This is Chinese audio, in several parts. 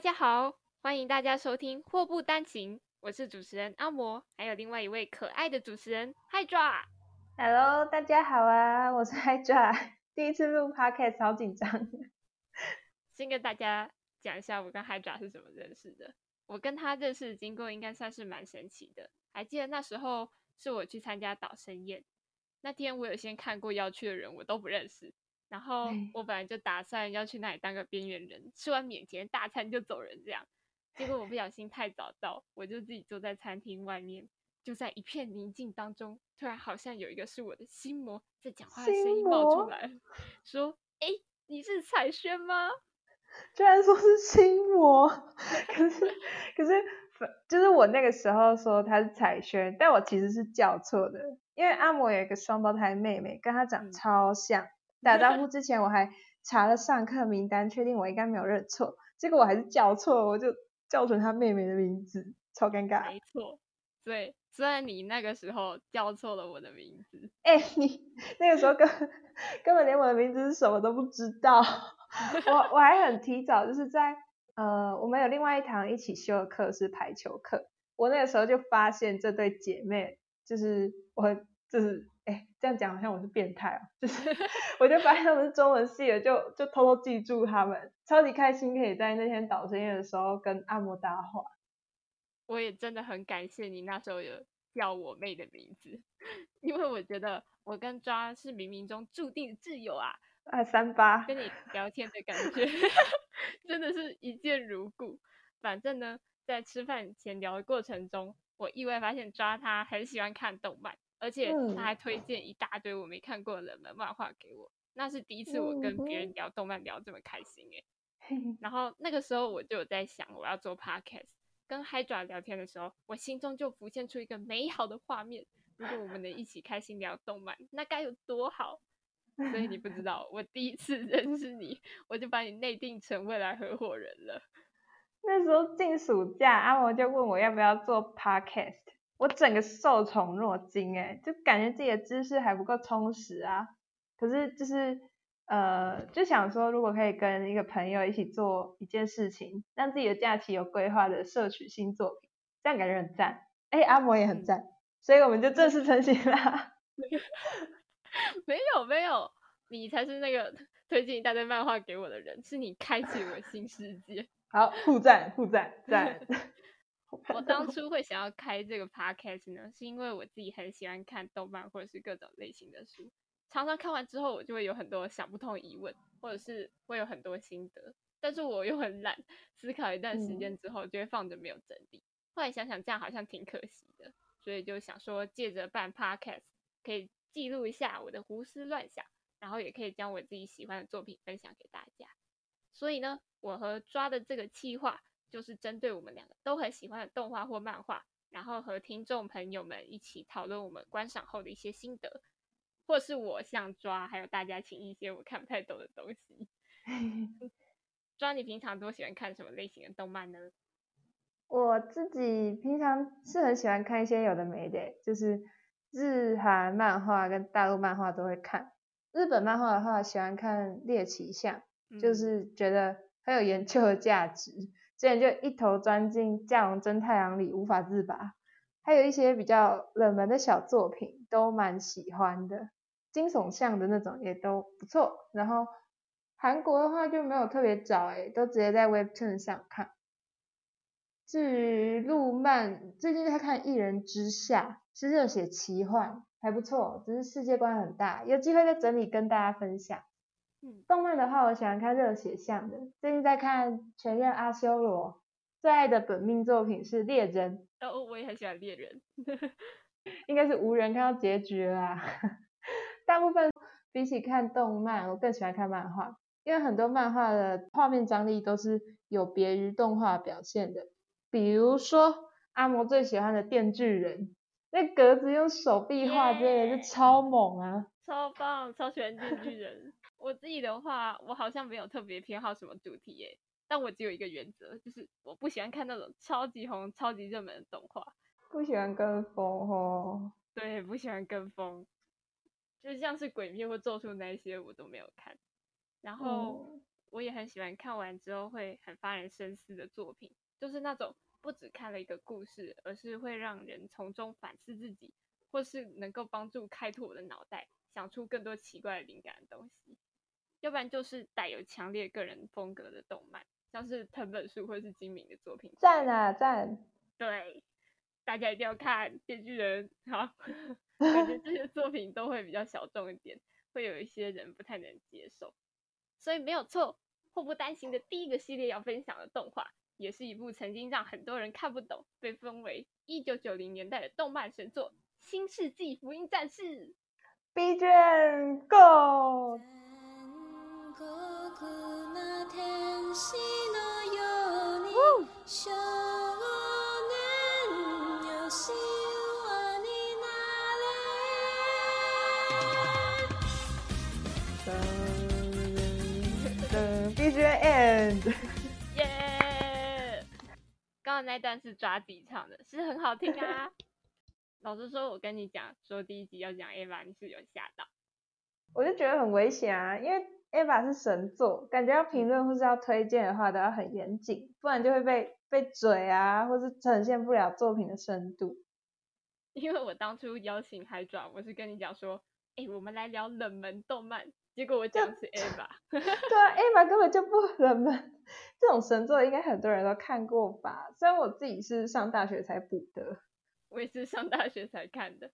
大家好，欢迎大家收听祸不单行，我是主持人阿魔，还有另外一位可爱的主持人 Hydra。Hello，大家好啊，我是 Hydra，第一次录 Podcast，好紧张。先跟大家讲一下我跟 Hydra 是怎么认识的。我跟他认识的经过应该算是蛮神奇的。还记得那时候是我去参加导生宴，那天我有先看过要去的人，我都不认识。然后哎我本来就打算要去那里当个边缘人，吃完免钱大餐就走人这样。结果我不小心太早到，我就自己坐在餐厅外面，就在一片宁静当中，突然好像有一个是我的心魔在讲话的声音冒出来了，说：“哎，你是彩轩吗？” 居然说是心魔，可是可是就是我那个时候说他是彩轩，但我其实是叫错的，因为阿摩有一个双胞胎妹妹，跟她长嗯超像。打招呼之前我还查了上课名单，确定我应该没有认错，结果我还是叫错，我就叫成他妹妹的名字，超尴尬。没错，对，虽然你那个时候叫错了我的名字，哎、你那个时候根根本连我的名字是什么都不知道，我我还很提早，就是在呃，我们有另外一堂一起修的课是排球课，我那个时候就发现这对姐妹，就是我就是哎、这样讲好像我是变态哦，就是 我就发现他们是中文系的，就就偷偷记住他们，超级开心可以在那天导生宴的时候跟阿莫搭话。我也真的很感谢你那时候有叫我妹的名字，因为我觉得我跟抓是冥冥中注定的挚友啊，啊，三八，跟你聊天的感觉 真的是一见如故。反正呢，在吃饭闲聊的过程中，我意外发现抓他很喜欢看动漫，而且嗯他还推荐一大堆我没看过的冷门漫画给我。那是第一次我跟别嗯人聊动漫聊这么开心诶、然后那个时候我就有在想，我要做 podcast。跟 Hydra 聊天的时候，我心中就浮现出一个美好的画面。如果我们能一起开心聊动漫，那该有多好！所以你不知道，我第一次 认识你，我就把你内定成未来合伙人了。那时候进暑假，阿摩就问我要不要做 podcast，我整个受宠若惊哎，就感觉自己的知识还不够充实啊。可是就是呃，就想说如果可以跟一个朋友一起做一件事情，让自己的假期有规划的摄取新作品，这样感觉很赞。哎，阿摩也很嗯赞，所以我们就正式成型啦。没有没有，你才是那个推荐一大堆漫画给我的人，是你开启我新世界。好，互赞互赞赞。我 当初会想要开这个 podcast 呢，是因为我自己很喜欢看动漫或者是各种类型的书，常常看完之后，我就会有很多想不通的疑问，或者是会有很多心得，但是我又很懒，思考一段时间之后就会放着没有整理。后来想想这样好像挺可惜的，所以就想说借着办 podcast 可以记录一下我的胡思乱想，然后也可以将我自己喜欢的作品分享给大家。所以呢，我和抓的这个计划就是针对我们两个都很喜欢的动画或漫画，然后和听众朋友们一起讨论我们观赏后的一些心得，或是我想抓还有大家请一些我看不太懂的东西。抓，你平常都喜欢看什么类型的动漫呢？我自己平常是很喜欢看一些有的没的欸，就是日韩漫画跟大陆漫画都会看。日本漫画的话，喜欢看猎奇向，就嗯是觉得很有研究的价值。之前就一头钻进《降龙真太阳》里无法自拔，还有一些比较冷门的小作品都蛮喜欢的，惊悚向的那种也都不错。然后韩国的话就没有特别找诶，都直接在 Webtoon 上看。至于路漫，最近在看《一人之下》，是热血奇幻，还不错，只是世界观很大，有机会再整理跟大家分享。嗯，动漫的话，我喜欢看热血向的，最近在看《全任阿修罗》，最爱的本命作品是《猎人哦，我也很喜欢猎人。》，应该是无人看到结局了啦。大部分比起看动漫，我更喜欢看漫画，因为很多漫画的画面张力都是有别于动画表现的。比如说阿嬷最喜欢的《电锯人》，那格子用手臂画，真的耶是超猛啊！超棒，超喜欢电锯人。我自己的话，我好像没有特别偏好什么主题耶，但我只有一个原则，就是我不喜欢看那种超级红、超级热门的动画。不喜欢跟风哦。对，不喜欢跟风，就像是鬼灭或咒术那一些我都没有看。然后嗯我也很喜欢看完之后会很发人深思的作品，就是那种不只看了一个故事，而是会让人从中反思自己，或是能够帮助开拓我的脑袋，想出更多奇怪的灵感的东西。要不然就是带有强烈个人风格的动漫，像是藤本树或是金明的作品。赞啊赞！对，大家一定要看《电锯人》好，感觉这些作品都会比较小众一点，会有一些人不太能接受。所以没有错，祸不单行的第一个系列要分享的动画，也是一部曾经让很多人看不懂，被封为一九九零年代的动漫神作《新世纪福音战士》。B 卷 Go！耶！刚刚那段是抓己唱的，是很好听啊。老实说，我跟你讲，说第一集要讲 Eva，你是有吓到。我就觉得很危险啊，因为 Eva 是神作，感觉要评论或是要推荐的话都要很严谨，不然就会被被嘴啊，或是呈现不了作品的深度。因为我当初邀请海爪，我是跟你讲说，哎，我们来聊冷门动漫。结果我讲是 Eva，对啊，Eva 根本就不冷门，这种神作应该很多人都看过吧？虽然我自己是上大学才补的，我也是上大学才看的。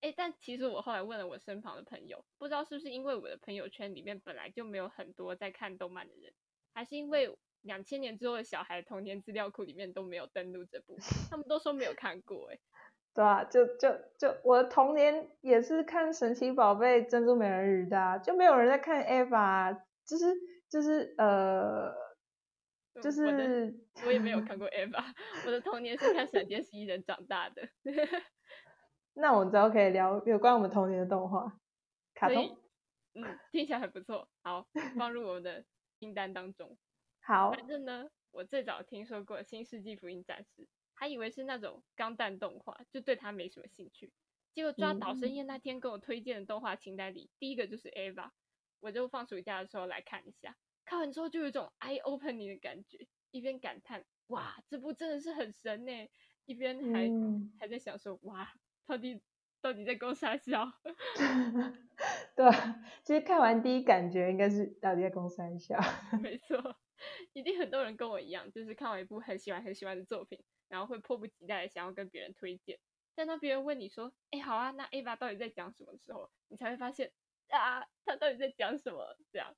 哎，但其实我后来问了我身旁的朋友，不知道是不是因为我的朋友圈里面本来就没有很多在看动漫的人，还是因为两千年之后的小孩童年资料库里面都没有登录这部，他们都说没有看过。哎。对啊，就就就我的童年也是看神奇宝贝、珍珠美人鱼的，就没有人在看 Eva，就是就是呃，就是我也没有看过 Eva，我的童年是看闪电十一人长大的。那我们之后可以聊有关我们童年的动画，卡通，嗯，听起来很不错，好，放入我们的清单当中。好，反正呢，我最早听说过《新世纪福音战士》。还以为是那种钢弹动画，就对它没什么兴趣。结果抓导生夜那天跟我推荐的动画清单里，第一个就是 Ava 我就放暑假的时候来看一下。看完之后就有一种 eye opening 的感觉，一边感叹哇，这部真的是很神呢，一边还还在想说哇，到底到底在攻啥笑？对啊，其实看完第一感觉应该是到底在攻啥笑？没错，一定很多人跟我一样，就是看完一部很喜欢很喜欢的作品。然后会迫不及待的想要跟别人推荐，但当别人问你说，哎，好啊，那 Ava 到底在讲什么的时候，你才会发现啊，他到底在讲什么？这样，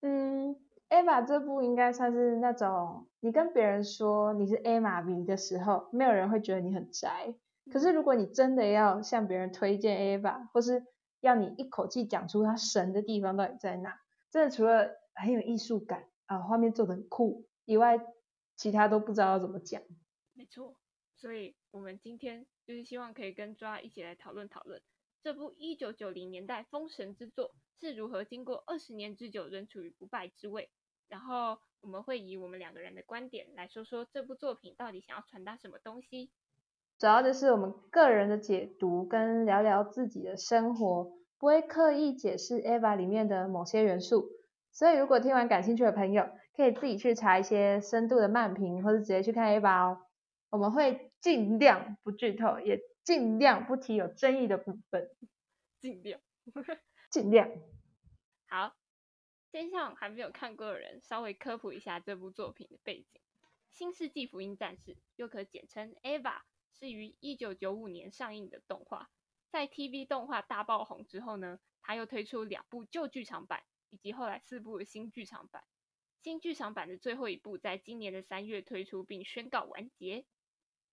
嗯，Ava 这部应该算是那种你跟别人说你是 Ava 迷的时候，没有人会觉得你很宅。可是如果你真的要向别人推荐 Ava，或是要你一口气讲出它神的地方到底在哪，真的除了很有艺术感啊，画面做的很酷以外，其他都不知道要怎么讲。没错，所以我们今天就是希望可以跟抓一起来讨论讨论这部一九九零年代封神之作是如何经过二十年之久仍处于不败之位。然后我们会以我们两个人的观点来说说这部作品到底想要传达什么东西。主要就是我们个人的解读跟聊聊自己的生活，不会刻意解释 Eva 里面的某些元素。所以如果听完感兴趣的朋友，可以自己去查一些深度的漫评，或者直接去看 Eva 哦。我们会尽量不剧透，也尽量不提有争议的部分，尽量，尽量。好，先向还没有看过的人稍微科普一下这部作品的背景。《新世纪福音战士》又可简称 EVA，是于一九九五年上映的动画。在 TV 动画大爆红之后呢，它又推出两部旧剧场版，以及后来四部新剧场版。新剧场版的最后一部在今年的三月推出，并宣告完结。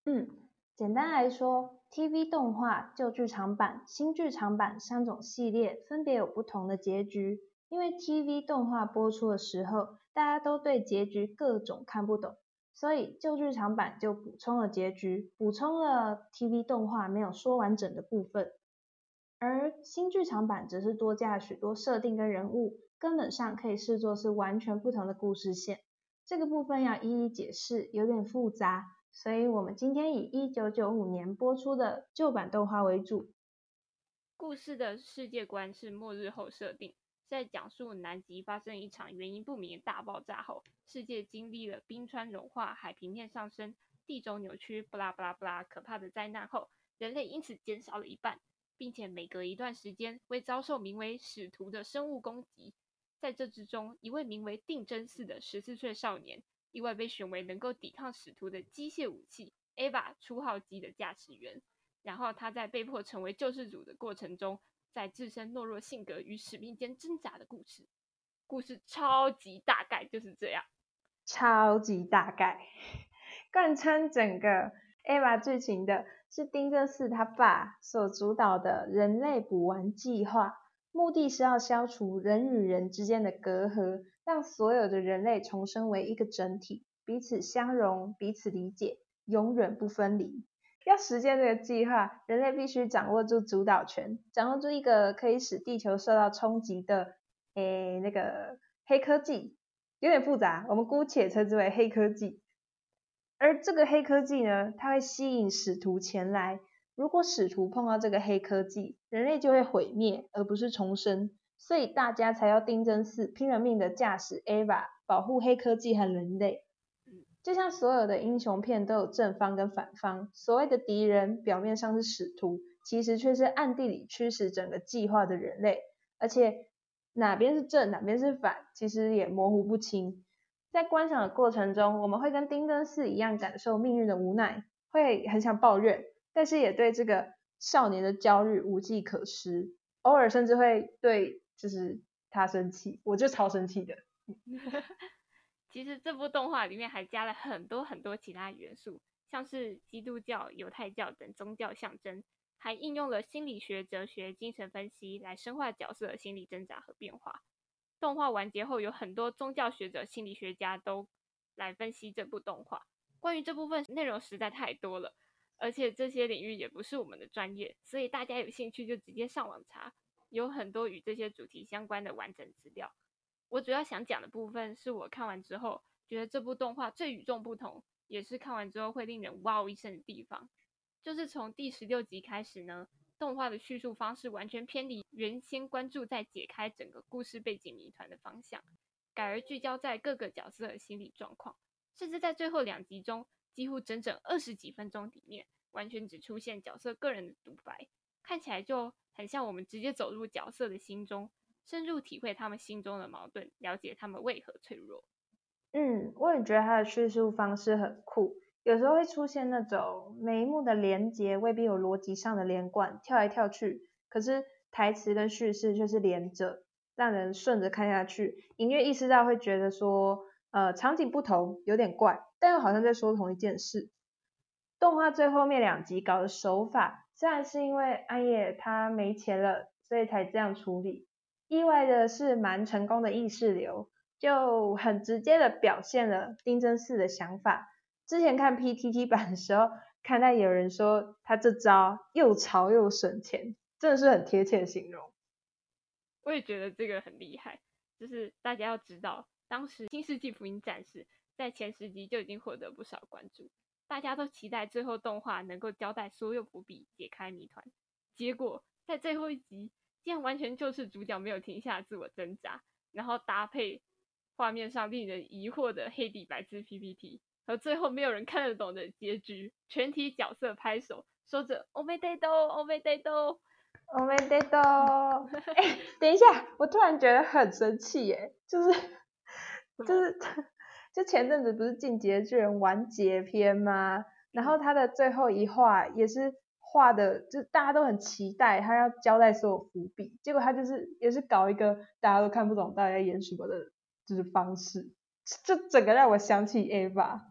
嗯，简单来说，TV 动画、旧剧场版、新剧场版三种系列分别有不同的结局。因为 TV 动画播出的时候，大家都对结局各种看不懂，所以旧剧场版就补充了结局，补充了 TV 动画没有说完整的部分。而新剧场版则是多加了许多设定跟人物，根本上可以视作是完全不同的故事线。这个部分要一一解释，有点复杂。所以我们今天以一九九五年播出的旧版动画为主。故事的世界观是末日后设定，在讲述南极发生一场原因不明的大爆炸后，世界经历了冰川融化、海平面上升、地轴扭曲、不拉不拉不拉可怕的灾难后，人类因此减少了一半，并且每隔一段时间会遭受名为使徒的生物攻击。在这之中，一位名为定真寺的十四岁少年意外被选为能够抵抗使徒的机械武器 Ava 初号机的驾驶员。然后他在被迫成为救世主的过程中，在自身懦弱性格与使命间挣扎的故事。故事超级大概就是这样，超级大概。贯穿整个 Ava 剧情的是丁真寺他爸所主导的人类补完计划。目的是要消除人与人之间的隔阂，让所有的人类重生为一个整体，彼此相容，彼此理解，永远不分离。要实现这个计划，人类必须掌握住主导权，掌握住一个可以使地球受到冲击的，诶，那个黑科技，有点复杂，我们姑且称之为黑科技。而这个黑科技呢，它会吸引使徒前来。如果使徒碰到这个黑科技，人类就会毁灭，而不是重生。所以大家才要丁真寺拼了命的驾驶 Ava，保护黑科技和人类。就像所有的英雄片都有正方跟反方，所谓的敌人表面上是使徒，其实却是暗地里驱使整个计划的人类。而且哪边是正，哪边是反，其实也模糊不清。在观赏的过程中，我们会跟丁真寺一样感受命运的无奈，会很想抱怨。但是也对这个少年的焦虑无计可施，偶尔甚至会对就是他生气，我就超生气的。其实这部动画里面还加了很多很多其他元素，像是基督教、犹太教等宗教象征，还应用了心理学、哲学、精神分析来深化角色的心理挣扎和变化。动画完结后，有很多宗教学者、心理学家都来分析这部动画。关于这部分内容实在太多了。而且这些领域也不是我们的专业，所以大家有兴趣就直接上网查，有很多与这些主题相关的完整资料。我主要想讲的部分是我看完之后觉得这部动画最与众不同，也是看完之后会令人哇哦一声的地方，就是从第十六集开始呢，动画的叙述方式完全偏离原先关注在解开整个故事背景谜团的方向，改而聚焦在各个角色的心理状况，甚至在最后两集中。几乎整整二十几分钟里面，完全只出现角色个人的独白，看起来就很像我们直接走入角色的心中，深入体会他们心中的矛盾，了解他们为何脆弱。嗯，我也觉得他的叙述方式很酷，有时候会出现那种每一幕的连接未必有逻辑上的连贯，跳来跳去，可是台词跟叙事却是连着，让人顺着看下去，隐约意识到会觉得说。呃，场景不同，有点怪，但又好像在说同一件事。动画最后面两集搞的手法，虽然是因为安夜他没钱了，所以才这样处理。意外的是，蛮成功的意识流，就很直接的表现了丁真寺的想法。之前看 PTT 版的时候，看到有人说他这招又潮又省钱，真的是很贴切的形容。我也觉得这个很厉害，就是大家要知道。当时《新世纪福音战士》在前十集就已经获得不少关注，大家都期待最后动画能够交代所有伏笔，解开谜团。结果在最后一集，竟然完全就是主角没有停下自我挣扎，然后搭配画面上令人疑惑的黑底白字 PPT 和最后没有人看得懂的结局，全体角色拍手说着 “Oh my God，Oh my God，Oh my God”。哎，等一下，我突然觉得很生气耶，就是。就是，就前阵子不是《进阶巨人》完结篇吗？然后他的最后一话也是画的，就大家都很期待他要交代所有伏笔，结果他就是也是搞一个大家都看不懂大家演什么的，就是方式，就整个让我想起 Ava，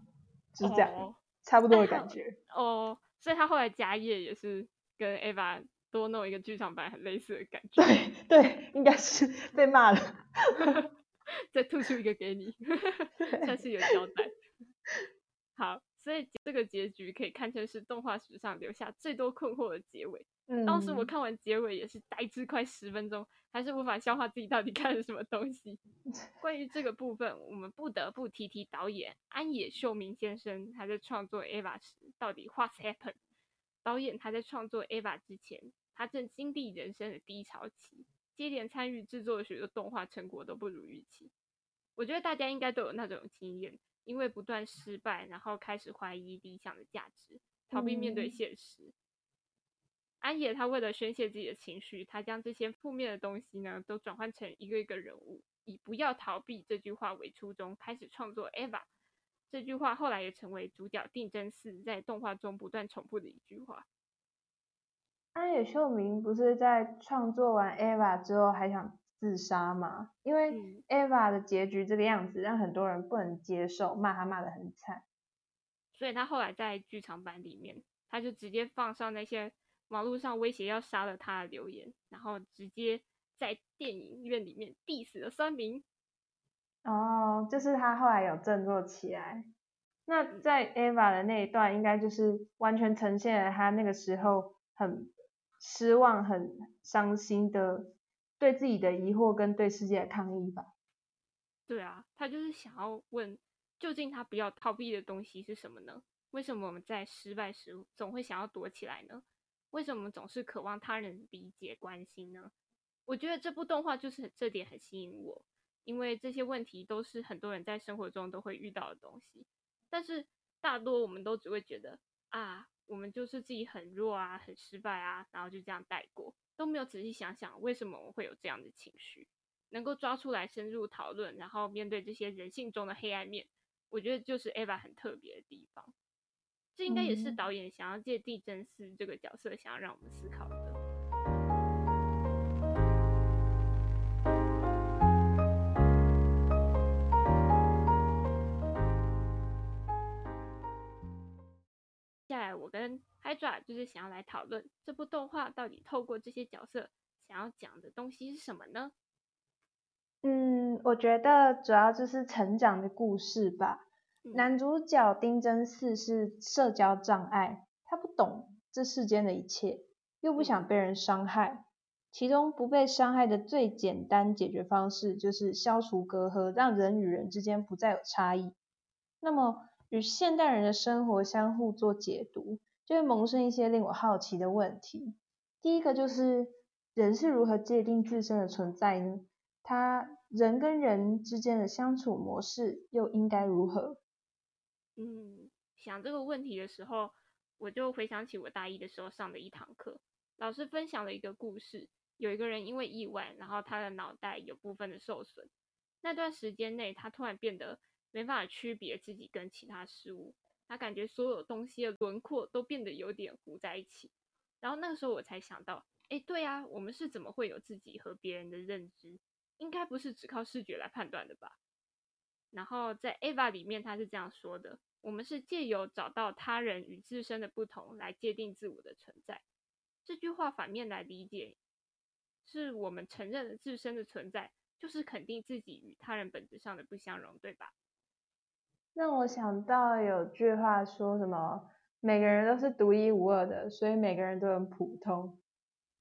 就是这样，差不多的感觉。哦，所以他后来加页也是跟 Ava 多弄一个剧场版很类似的感觉。对对，应该是被骂了。再吐出一个给你，算是有交代。好，所以这个结局可以看成是动画史上留下最多困惑的结尾。当时我看完结尾也是呆滞快十分钟，还是无法消化自己到底看了什么东西。关于这个部分，我们不得不提提导演安野秀明先生，他在创作 Eva 时到底 What's happened？导演他在创作 Eva 之前，他正经历人生的低潮期。接连参与制作的许多动画成果都不如预期。我觉得大家应该都有那种经验，因为不断失败，然后开始怀疑理想的价值，逃避面对现实。安野他为了宣泄自己的情绪，他将这些负面的东西呢，都转换成一个一个人物，以“不要逃避”这句话为初衷，开始创作 Eva。这句话后来也成为主角定真寺在动画中不断重复的一句话。安野秀明不是在创作完 Eva 之后还想自杀嘛？因为 Eva 的结局这个样子，让很多人不能接受，骂他骂的很惨。所以他后来在剧场版里面，他就直接放上那些网络上威胁要杀了他的留言，然后直接在电影院里面 diss 了三名。哦，就是他后来有振作起来。那在 Eva 的那一段，应该就是完全呈现了他那个时候很失望、很伤心的对自己的疑惑跟对世界的抗议吧？对啊，他就是想要问，究竟他不要逃避的东西是什么呢？为什么我们在失败时总会想要躲起来呢？为什么总是渴望他人理解、关心呢？我觉得这部动画就是这点很吸引我。因为这些问题都是很多人在生活中都会遇到的东西，但是大多我们都只会觉得啊，我们就是自己很弱啊，很失败啊，然后就这样带过，都没有仔细想想为什么我会有这样的情绪，能够抓出来深入讨论，然后面对这些人性中的黑暗面，我觉得就是 Eva 很特别的地方。这应该也是导演想要借地震师这个角色，想要让我们思考的。我跟 Hydra 就是想要来讨论这部动画到底透过这些角色想要讲的东西是什么呢？嗯，我觉得主要就是成长的故事吧。男主角丁真寺是社交障碍，他不懂这世间的一切，又不想被人伤害。其中不被伤害的最简单解决方式就是消除隔阂，让人与人之间不再有差异。那么。与现代人的生活相互做解读，就会萌生一些令我好奇的问题。第一个就是人是如何界定自身的存在呢？他人跟人之间的相处模式又应该如何？嗯，想这个问题的时候，我就回想起我大一的时候上的一堂课，老师分享了一个故事，有一个人因为意外，然后他的脑袋有部分的受损，那段时间内他突然变得。没办法区别自己跟其他事物，他感觉所有东西的轮廓都变得有点糊在一起。然后那个时候我才想到，哎，对啊，我们是怎么会有自己和别人的认知？应该不是只靠视觉来判断的吧？然后在 Ava 里面他是这样说的：我们是借由找到他人与自身的不同来界定自我的存在。这句话反面来理解，是我们承认自身的存在，就是肯定自己与他人本质上的不相容，对吧？让我想到有句话说什么，每个人都是独一无二的，所以每个人都很普通。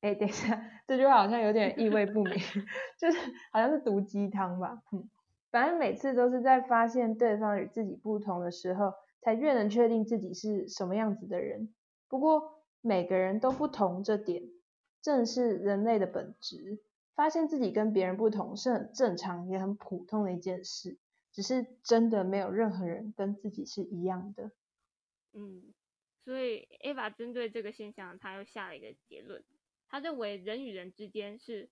哎，等一下，这句话好像有点意味不明，就是好像是毒鸡汤吧。嗯，反正每次都是在发现对方与自己不同的时候，才越能确定自己是什么样子的人。不过每个人都不同，这点正是人类的本质。发现自己跟别人不同是很正常也很普通的一件事。只是真的没有任何人跟自己是一样的。嗯，所以 Ava 针对这个现象，他又下了一个结论。他认为人与人之间是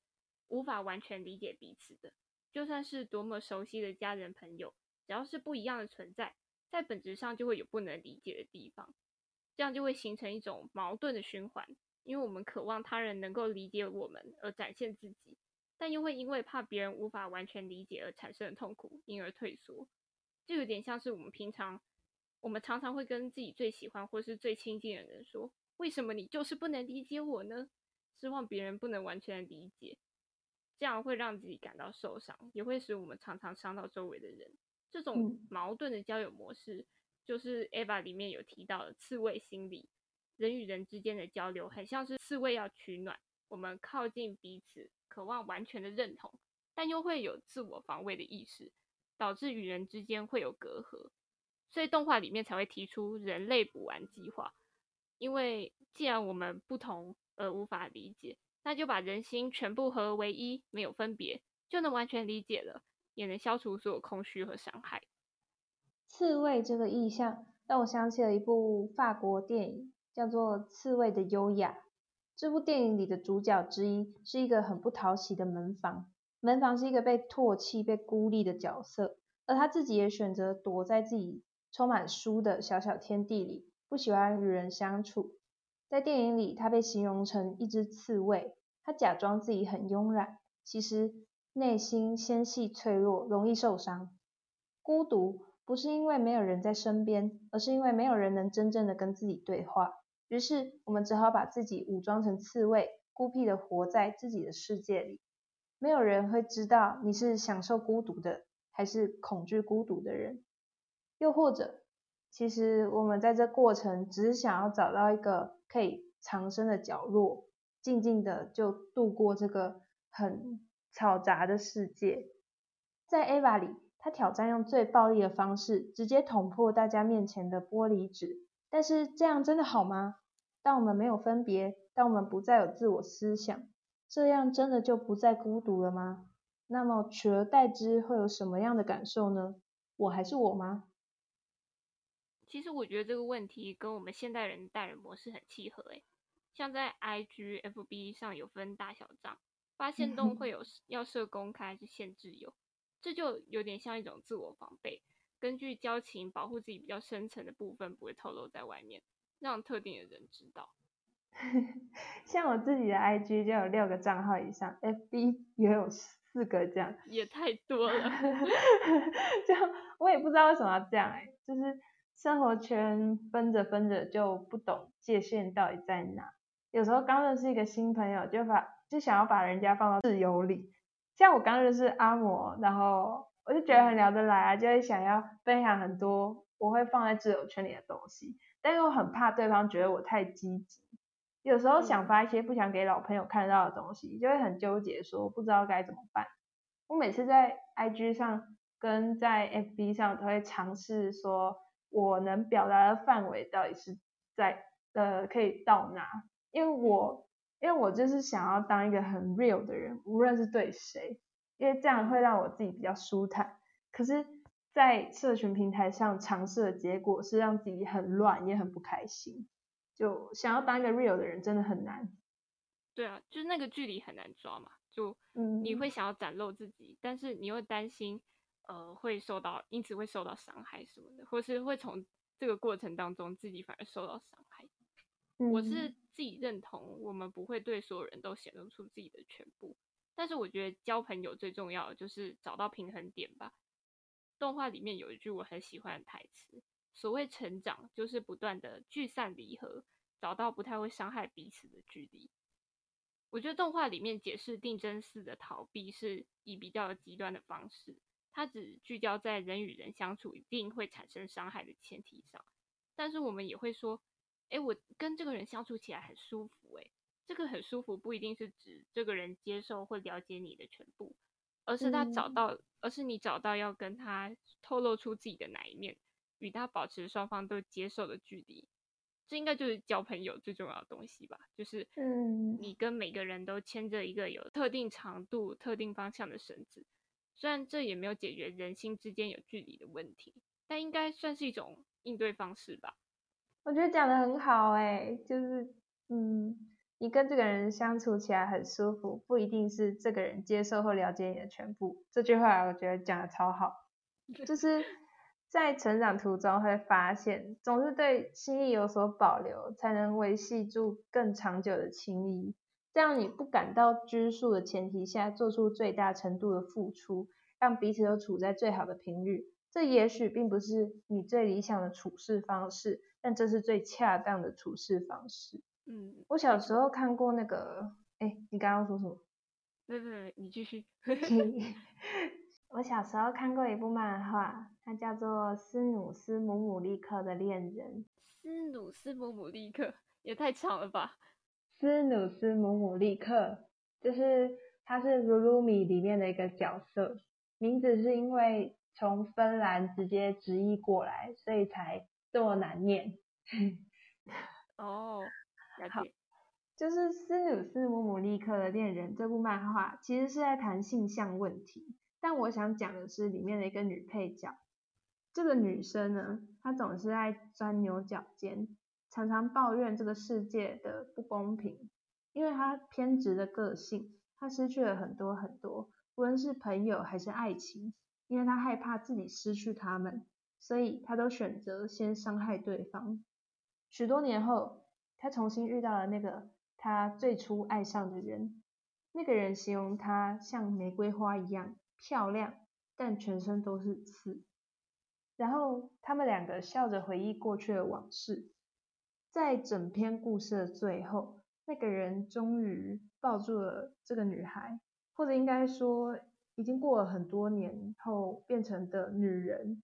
无法完全理解彼此的，就算是多么熟悉的家人朋友，只要是不一样的存在，在本质上就会有不能理解的地方，这样就会形成一种矛盾的循环。因为我们渴望他人能够理解我们而展现自己。但又会因为怕别人无法完全理解而产生的痛苦，因而退缩。就有点像是我们平常，我们常常会跟自己最喜欢或是最亲近的人说：“为什么你就是不能理解我呢？”希望别人不能完全理解，这样会让自己感到受伤，也会使我们常常伤到周围的人。这种矛盾的交友模式，就是 Eva 里面有提到的刺猬心理。人与人之间的交流，很像是刺猬要取暖，我们靠近彼此。渴望完全的认同，但又会有自我防卫的意识，导致与人之间会有隔阂，所以动画里面才会提出人类补完计划。因为既然我们不同而无法理解，那就把人心全部合为一，没有分别，就能完全理解了，也能消除所有空虚和伤害。刺猬这个意象让我想起了一部法国电影，叫做《刺猬的优雅》。这部电影里的主角之一是一个很不讨喜的门房，门房是一个被唾弃、被孤立的角色，而他自己也选择躲在自己充满书的小小天地里，不喜欢与人相处。在电影里，他被形容成一只刺猬，他假装自己很慵懒，其实内心纤细脆弱，容易受伤。孤独不是因为没有人在身边，而是因为没有人能真正的跟自己对话。于是，我们只好把自己武装成刺猬，孤僻的活在自己的世界里。没有人会知道你是享受孤独的，还是恐惧孤独的人。又或者，其实我们在这过程只是想要找到一个可以藏身的角落，静静的就度过这个很嘈杂的世界。在 Ava 里，他挑战用最暴力的方式，直接捅破大家面前的玻璃纸。但是这样真的好吗？当我们没有分别，当我们不再有自我思想，这样真的就不再孤独了吗？那么取而代之会有什么样的感受呢？我还是我吗？其实我觉得这个问题跟我们现代人的待人模式很契合诶，像在 IG、FB 上有分大小账，发现动会有要设公开还是限制有，这就有点像一种自我防备。根据交情保护自己比较深层的部分，不会透露在外面，让特定的人知道。像我自己的 IG 就有六个账号以上，FB 也有四个这样，也太多了。就我也不知道为什么要这样哎，就是生活圈分着分着就不懂界限到底在哪。有时候刚认识一个新朋友，就把就想要把人家放到室友里，像我刚认识阿摩，然后。我就觉得很聊得来啊，就会想要分享很多我会放在自由圈里的东西，但又很怕对方觉得我太积极。有时候想发一些不想给老朋友看到的东西，就会很纠结，说不知道该怎么办。我每次在 IG 上跟在 FB 上都会尝试说，我能表达的范围到底是在呃可以到哪？因为我因为我就是想要当一个很 real 的人，无论是对谁。因为这样会让我自己比较舒坦，可是，在社群平台上尝试的结果是让自己很乱，也很不开心。就想要当一个 real 的人，真的很难。对啊，就是那个距离很难抓嘛。就你会想要展露自己，但是你又担心，呃，会受到，因此会受到伤害什么的，或是会从这个过程当中自己反而受到伤害。我是自己认同，我们不会对所有人都显露出自己的全部。但是我觉得交朋友最重要的就是找到平衡点吧。动画里面有一句我很喜欢的台词：“所谓成长，就是不断的聚散离合，找到不太会伤害彼此的距离。”我觉得动画里面解释定真寺的逃避是以比较极端的方式，它只聚焦在人与人相处一定会产生伤害的前提上。但是我们也会说：“哎，我跟这个人相处起来很舒服。”哎。这个很舒服，不一定是指这个人接受或了解你的全部，而是他找到，而是你找到要跟他透露出自己的哪一面，与他保持双方都接受的距离。这应该就是交朋友最重要的东西吧？就是，嗯，你跟每个人都牵着一个有特定长度、特定方向的绳子。虽然这也没有解决人心之间有距离的问题，但应该算是一种应对方式吧。我觉得讲的很好，哎，就是，嗯。你跟这个人相处起来很舒服，不一定是这个人接受或了解你的全部。这句话我觉得讲的超好，就是在成长途中会发现，总是对心意有所保留，才能维系住更长久的情谊。这样你不感到拘束的前提下，做出最大程度的付出，让彼此都处在最好的频率。这也许并不是你最理想的处事方式，但这是最恰当的处事方式。嗯，我小时候看过那个，哎，你刚刚说什么？对对对，你继续。我小时候看过一部漫画，它叫做《斯努斯姆姆利克的恋人》。斯努斯姆姆利克也太长了吧？斯努斯姆姆利克就是他是《鲁鲁米》里面的一个角色，名字是因为从芬兰直接直译过来，所以才这么难念。哦。好，就是斯努斯姆姆利克的恋人这部漫画，其实是在谈性向问题，但我想讲的是里面的一个女配角。这个女生呢，她总是爱钻牛角尖，常常抱怨这个世界的不公平，因为她偏执的个性，她失去了很多很多，无论是朋友还是爱情，因为她害怕自己失去他们，所以她都选择先伤害对方。许多年后，他重新遇到了那个他最初爱上的人，那个人形容她像玫瑰花一样漂亮，但全身都是刺。然后他们两个笑着回忆过去的往事，在整篇故事的最后，那个人终于抱住了这个女孩，或者应该说，已经过了很多年后变成的女人。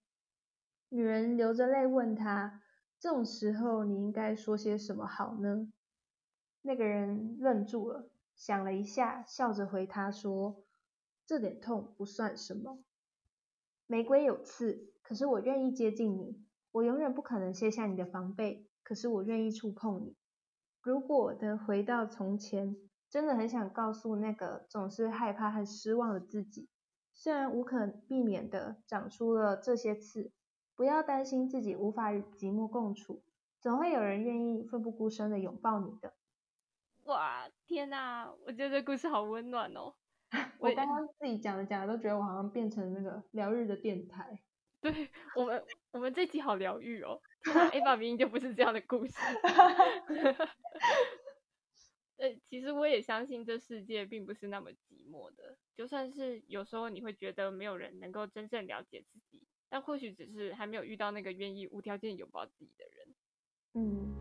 女人流着泪问他：“这种时候你应该说些什么好呢？”那个人愣住了，想了一下，笑着回他说：“这点痛不算什么。玫瑰有刺。”可是我愿意接近你，我永远不可能卸下你的防备。可是我愿意触碰你。如果能回到从前，真的很想告诉那个总是害怕和失望的自己，虽然无可避免的长出了这些刺，不要担心自己无法与寂寞共处，总会有人愿意奋不顾身的拥抱你的。哇，天哪，我觉得这故事好温暖哦。我刚刚自己讲着讲着都觉得我好像变成那个疗愈的电台。对我们，我们这集好疗愈哦。A 爸 明明就不是这样的故事。呃，其实我也相信这世界并不是那么寂寞的。就算是有时候你会觉得没有人能够真正了解自己，但或许只是还没有遇到那个愿意无条件拥抱自己的人。嗯。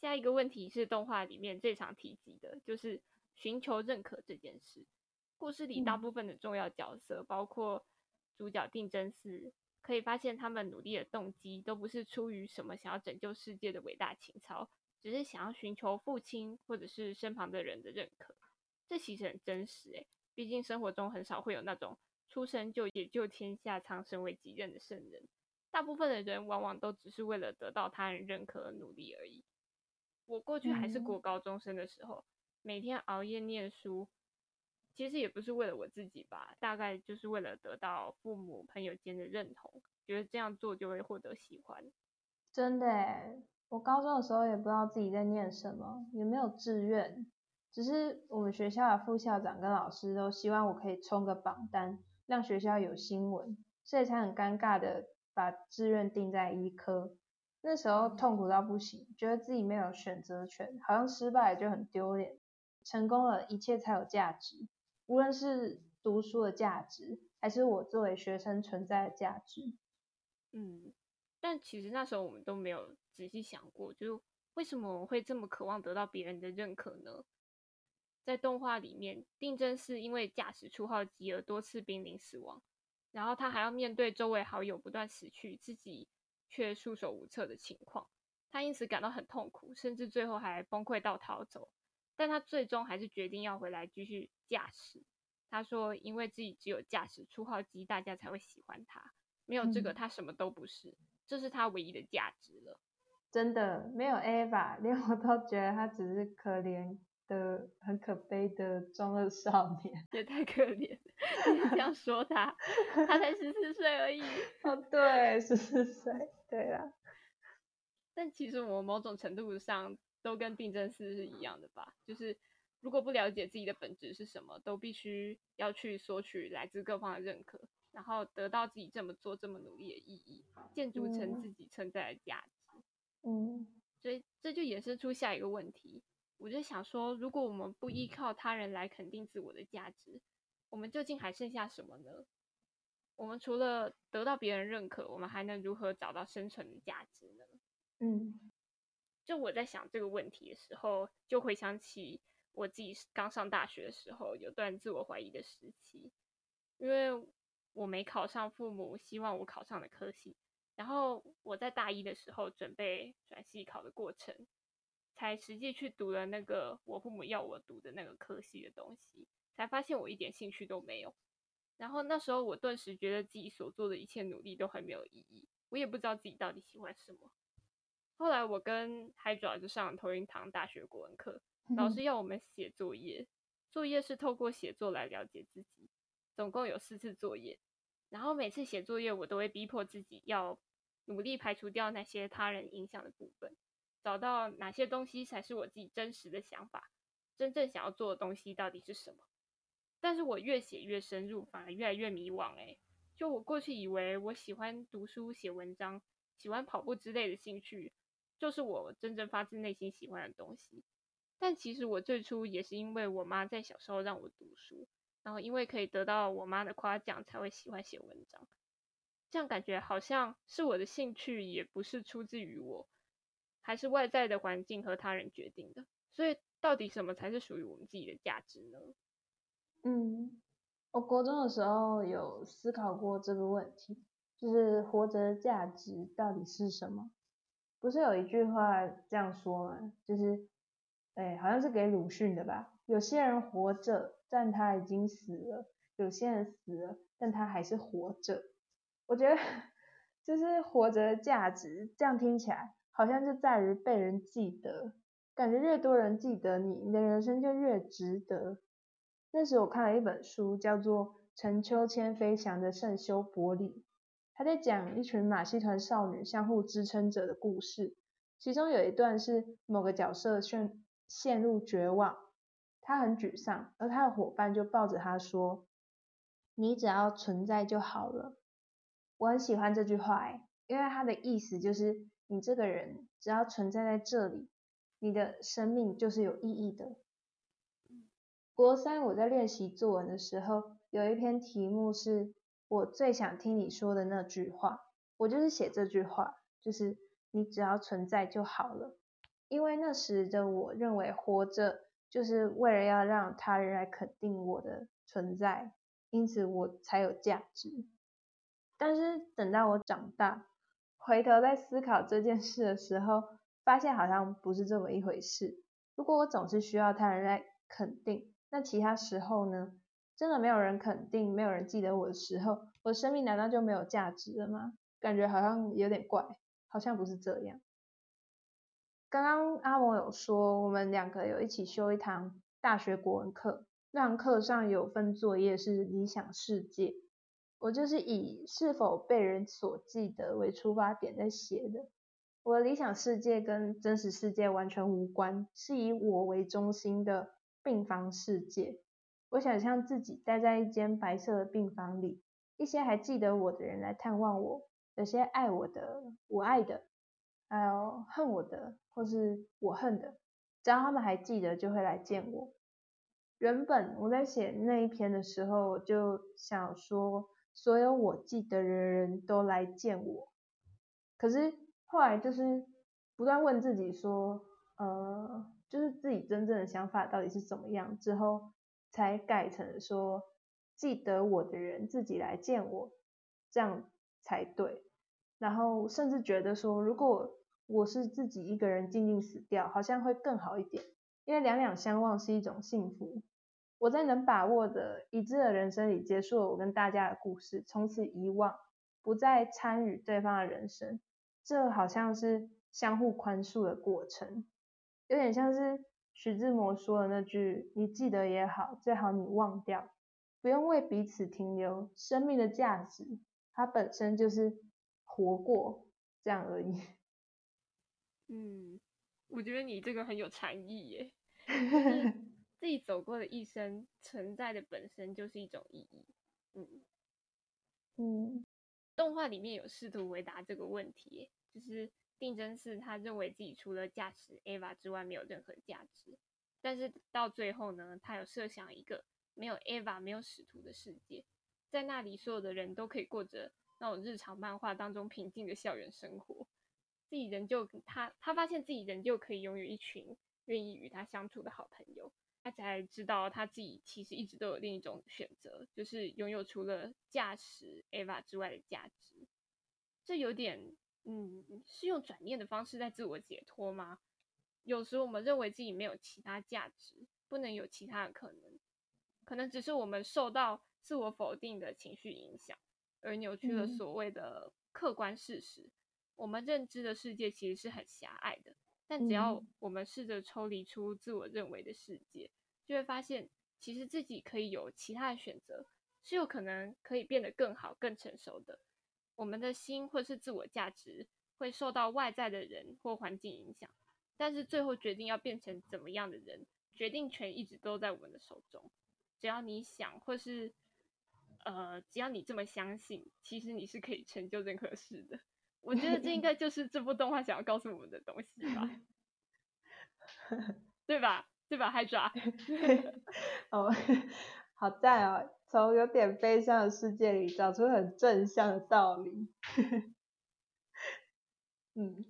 下一个问题是动画里面最常提及的，就是寻求认可这件事。故事里大部分的重要角色，包括主角定真寺，可以发现他们努力的动机都不是出于什么想要拯救世界的伟大情操，只是想要寻求父亲或者是身旁的人的认可。这其实很真实诶，毕竟生活中很少会有那种出生就解救天下、苍生为己任的圣人。大部分的人往往都只是为了得到他人认可而努力而已。我过去还是国高中生的时候，每天熬夜念书，其实也不是为了我自己吧，大概就是为了得到父母、朋友间的认同，觉得这样做就会获得喜欢。真的，我高中的时候也不知道自己在念什么，也没有志愿，只是我们学校的副校长跟老师都希望我可以冲个榜单，让学校有新闻，所以才很尴尬的把志愿定在医科。那时候痛苦到不行，觉得自己没有选择权，好像失败就很丢脸，成功了一切才有价值，无论是读书的价值，还是我作为学生存在的价值。嗯，但其实那时候我们都没有仔细想过，就为什么我会这么渴望得到别人的认可呢？在动画里面，定真是因为驾驶出号机而多次濒临死亡，然后他还要面对周围好友不断死去，自己。却束手无策的情况，他因此感到很痛苦，甚至最后还崩溃到逃走。但他最终还是决定要回来继续驾驶。他说：“因为自己只有驾驶出号机，大家才会喜欢他。没有这个，他什么都不是。这是他唯一的价值了。”真的，没有 A 吧，连我都觉得他只是可怜的、很可悲的中二少年。也太可怜，你这样说他，他才十四岁而已。哦，对，十四岁。对啦，但其实我某种程度上都跟定真寺是一样的吧，就是如果不了解自己的本质是什么，都必须要去索取来自各方的认可，然后得到自己这么做这么努力的意义，建筑成自己存在的价值。嗯，所以这就衍生出下一个问题，我就想说，如果我们不依靠他人来肯定自我的价值，我们究竟还剩下什么呢？我们除了得到别人认可，我们还能如何找到生存的价值呢？嗯，就我在想这个问题的时候，就回想起我自己刚上大学的时候，有段自我怀疑的时期，因为我没考上父母希望我考上的科系，然后我在大一的时候准备转系考的过程，才实际去读了那个我父母要我读的那个科系的东西，才发现我一点兴趣都没有。然后那时候我顿时觉得自己所做的一切努力都很没有意义，我也不知道自己到底喜欢什么。后来我跟海爪就上了投影堂大学国文课，老师要我们写作业，作业是透过写作来了解自己，总共有四次作业。然后每次写作业，我都会逼迫自己要努力排除掉那些他人影响的部分，找到哪些东西才是我自己真实的想法，真正想要做的东西到底是什么。但是我越写越深入，反而越来越迷惘。诶，就我过去以为我喜欢读书、写文章、喜欢跑步之类的兴趣，就是我真正发自内心喜欢的东西。但其实我最初也是因为我妈在小时候让我读书。然后因为可以得到我妈的夸奖，才会喜欢写文章。这样感觉好像是我的兴趣，也不是出自于我，还是外在的环境和他人决定的。所以，到底什么才是属于我们自己的价值呢？嗯，我国中的时候有思考过这个问题，就是活着的价值到底是什么？不是有一句话这样说吗？就是，哎，好像是给鲁迅的吧？有些人活着。但他已经死了，有些人死了，但他还是活着。我觉得就是活着的价值，这样听起来好像就在于被人记得，感觉越多人记得你，你的人生就越值得。那时我看了一本书，叫做《陈秋千飞翔的圣修伯里》，他在讲一群马戏团少女相互支撑着的故事，其中有一段是某个角色陷陷入绝望。他很沮丧，而他的伙伴就抱着他说：“你只要存在就好了。”我很喜欢这句话，因为他的意思就是你这个人只要存在在这里，你的生命就是有意义的。国三我在练习作文的时候，有一篇题目是我最想听你说的那句话，我就是写这句话，就是你只要存在就好了。因为那时的我认为活着。就是为了要让他人来肯定我的存在，因此我才有价值。但是等到我长大，回头在思考这件事的时候，发现好像不是这么一回事。如果我总是需要他人来肯定，那其他时候呢？真的没有人肯定，没有人记得我的时候，我的生命难道就没有价值了吗？感觉好像有点怪，好像不是这样。刚刚阿蒙有说，我们两个有一起修一堂大学国文课，那堂课上有份作业是理想世界，我就是以是否被人所记得为出发点在写的。我的理想世界跟真实世界完全无关，是以我为中心的病房世界。我想象自己待在一间白色的病房里，一些还记得我的人来探望我，有些爱我的，我爱的。还有恨我的，或是我恨的，只要他们还记得，就会来见我。原本我在写那一篇的时候，就想说，所有我记得的人都来见我。可是后来就是不断问自己说，呃，就是自己真正的想法到底是怎么样？之后才改成说，记得我的人自己来见我，这样才对。然后甚至觉得说，如果我是自己一个人静静死掉，好像会更好一点，因为两两相望是一种幸福。我在能把握的已知的人生里结束了我跟大家的故事，从此遗忘，不再参与对方的人生。这好像是相互宽恕的过程，有点像是徐志摩说的那句：“你记得也好，最好你忘掉，不用为彼此停留。生命的价值，它本身就是活过这样而已。”嗯，我觉得你这个很有禅意耶，自己走过的一生存在的本身就是一种意义。嗯嗯，动画里面有试图回答这个问题，就是定真寺他认为自己除了驾驶 Ava 之外没有任何价值，但是到最后呢，他有设想一个没有 Ava 没有使徒的世界，在那里所有的人都可以过着那种日常漫画当中平静的校园生活。自己仍旧他，他发现自己仍旧可以拥有一群愿意与他相处的好朋友，他才知道他自己其实一直都有另一种选择，就是拥有除了驾驶 Ava 之外的价值。这有点，嗯，是用转念的方式在自我解脱吗？有时我们认为自己没有其他价值，不能有其他的可能，可能只是我们受到自我否定的情绪影响，而扭曲了嗯所谓的客观事实。我们认知的世界其实是很狭隘的，但只要嗯我们试着抽离出自我认为的世界，就会发现其实自己可以有其他的选择，是有可能可以变得更好、更成熟的。我们的心或是自我价值会受到外在的人或环境影响，但是最后决定要变成怎么样的人，决定权一直都在我们的手中。只要你想，或是呃，只要你这么相信，其实你是可以成就任何事的。我觉得这应该就是这部动画想要告诉我们的东西吧，对吧？对吧？海爪，哦，好赞哦！从有点悲伤的世界里找出很正向的道理。嗯，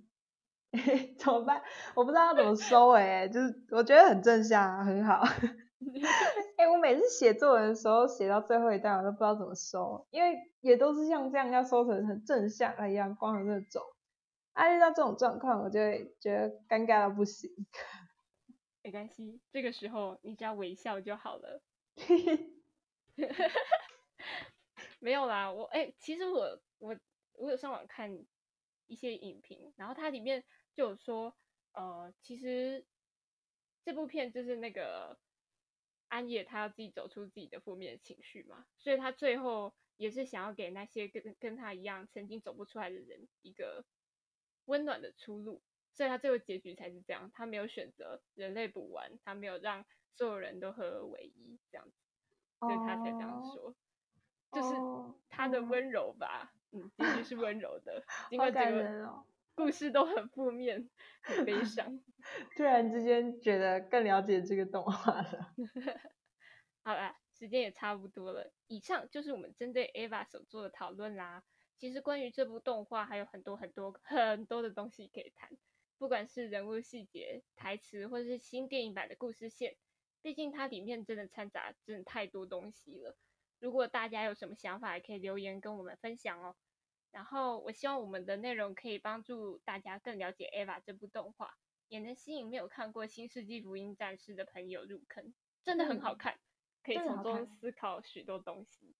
怎么办？我不知道要怎么收尾欸，就是我觉得很正向啊，很好。哎、我每次写作文的时候，写到最后一段，我都不知道怎么收，因为也都是像这样要收成很正向、很阳光的那种。啊，遇到这种状况，我就会觉得尴尬到不行。没关系，这个时候你只要微笑就好了。没有啦，我哎、其实我我我有上网看一些影评，然后它里面就有说，呃，其实这部片就是那个安野他要自己走出自己的负面情绪嘛，所以他最后也是想要给那些跟跟他一样曾经走不出来的人一个温暖的出路，所以他最后结局才是这样，他没有选择人类补完，他没有让所有人都合而为一这样子，所以他才这样哦说。就是哦他的哦温柔吧，嗯，的确是温柔的，尽管整个！故事都很负面、很悲伤。突然之间觉得更了解这个动画了。好啦，时间也差不多了，以上就是我们针对 Ava 所做的讨论啦。其实关于这部动画还有很多很多很多的东西可以谈，不管是人物细节、台词，或者是新电影版的故事线，毕竟它里面真的掺杂真的太多东西了。如果大家有什么想法，也可以留言跟我们分享哦。然后我希望我们的内容可以帮助大家更了解 Eva 这部动画，也能吸引没有看过《新世纪福音战士》的朋友入坑，真的很好嗯看，可以从中思考许多东西。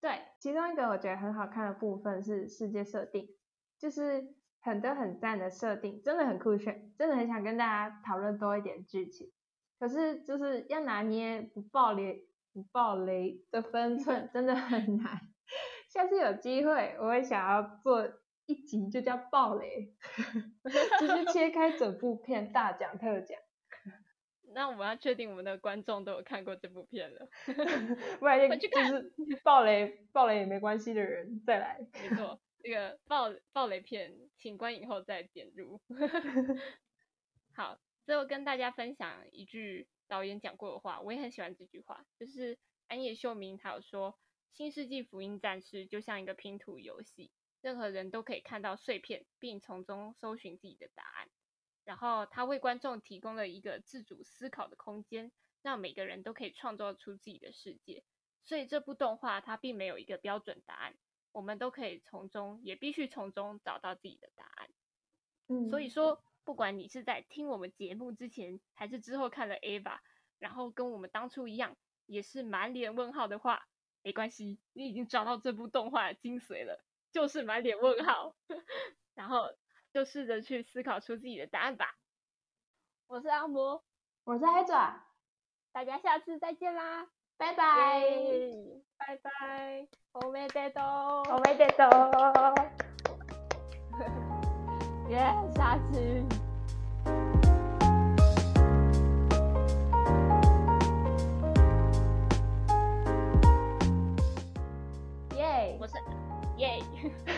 对，其中一个我觉得很好看的部分是世界设定，就是很多很赞的设定，真的很酷炫，真的很想跟大家讨论多一点剧情。可是就是要拿捏不爆雷不爆雷的分寸，真的很难。下次有机会，我会想要做一集就叫爆雷，就是切开整部片大讲特讲，那我们要确定我们的观众都有看过这部片了。不然就是爆雷爆雷也没关系的人再来。没错，这个爆爆雷片，请观影后再点入。好，最后跟大家分享一句导演讲过的话，我也很喜欢这句话，就是安野秀明他有说，《新世纪福音战士》就像一个拼图游戏，任何人都可以看到碎片，并从中搜寻自己的答案。然后他为观众提供了一个自主思考的空间，让每个人都可以创造出自己的世界。所以这部动画它并没有一个标准答案，我们都可以从中，也必须从中找到自己的答案。嗯，所以说，不管你是在听我们节目之前，还是之后看了 Ava，然后跟我们当初一样，也是满脸问号的话，没关系，你已经找到这部动画的精髓了，就是满脸问号，然后就试着去思考出自己的答案吧。我是阿魔，我是海爪，大家下次再见啦，拜拜。耶拜拜，おめでとう，おめでとう。 耶，下次。耶我是耶，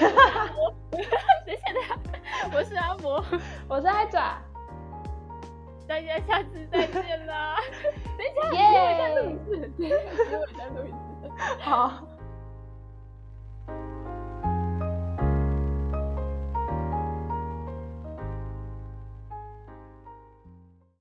阿魔，等一下等一下，我是阿博，我是阿爪。大家下次再见啦！等一下，耶给我一下录一次，给我一下录一次。好。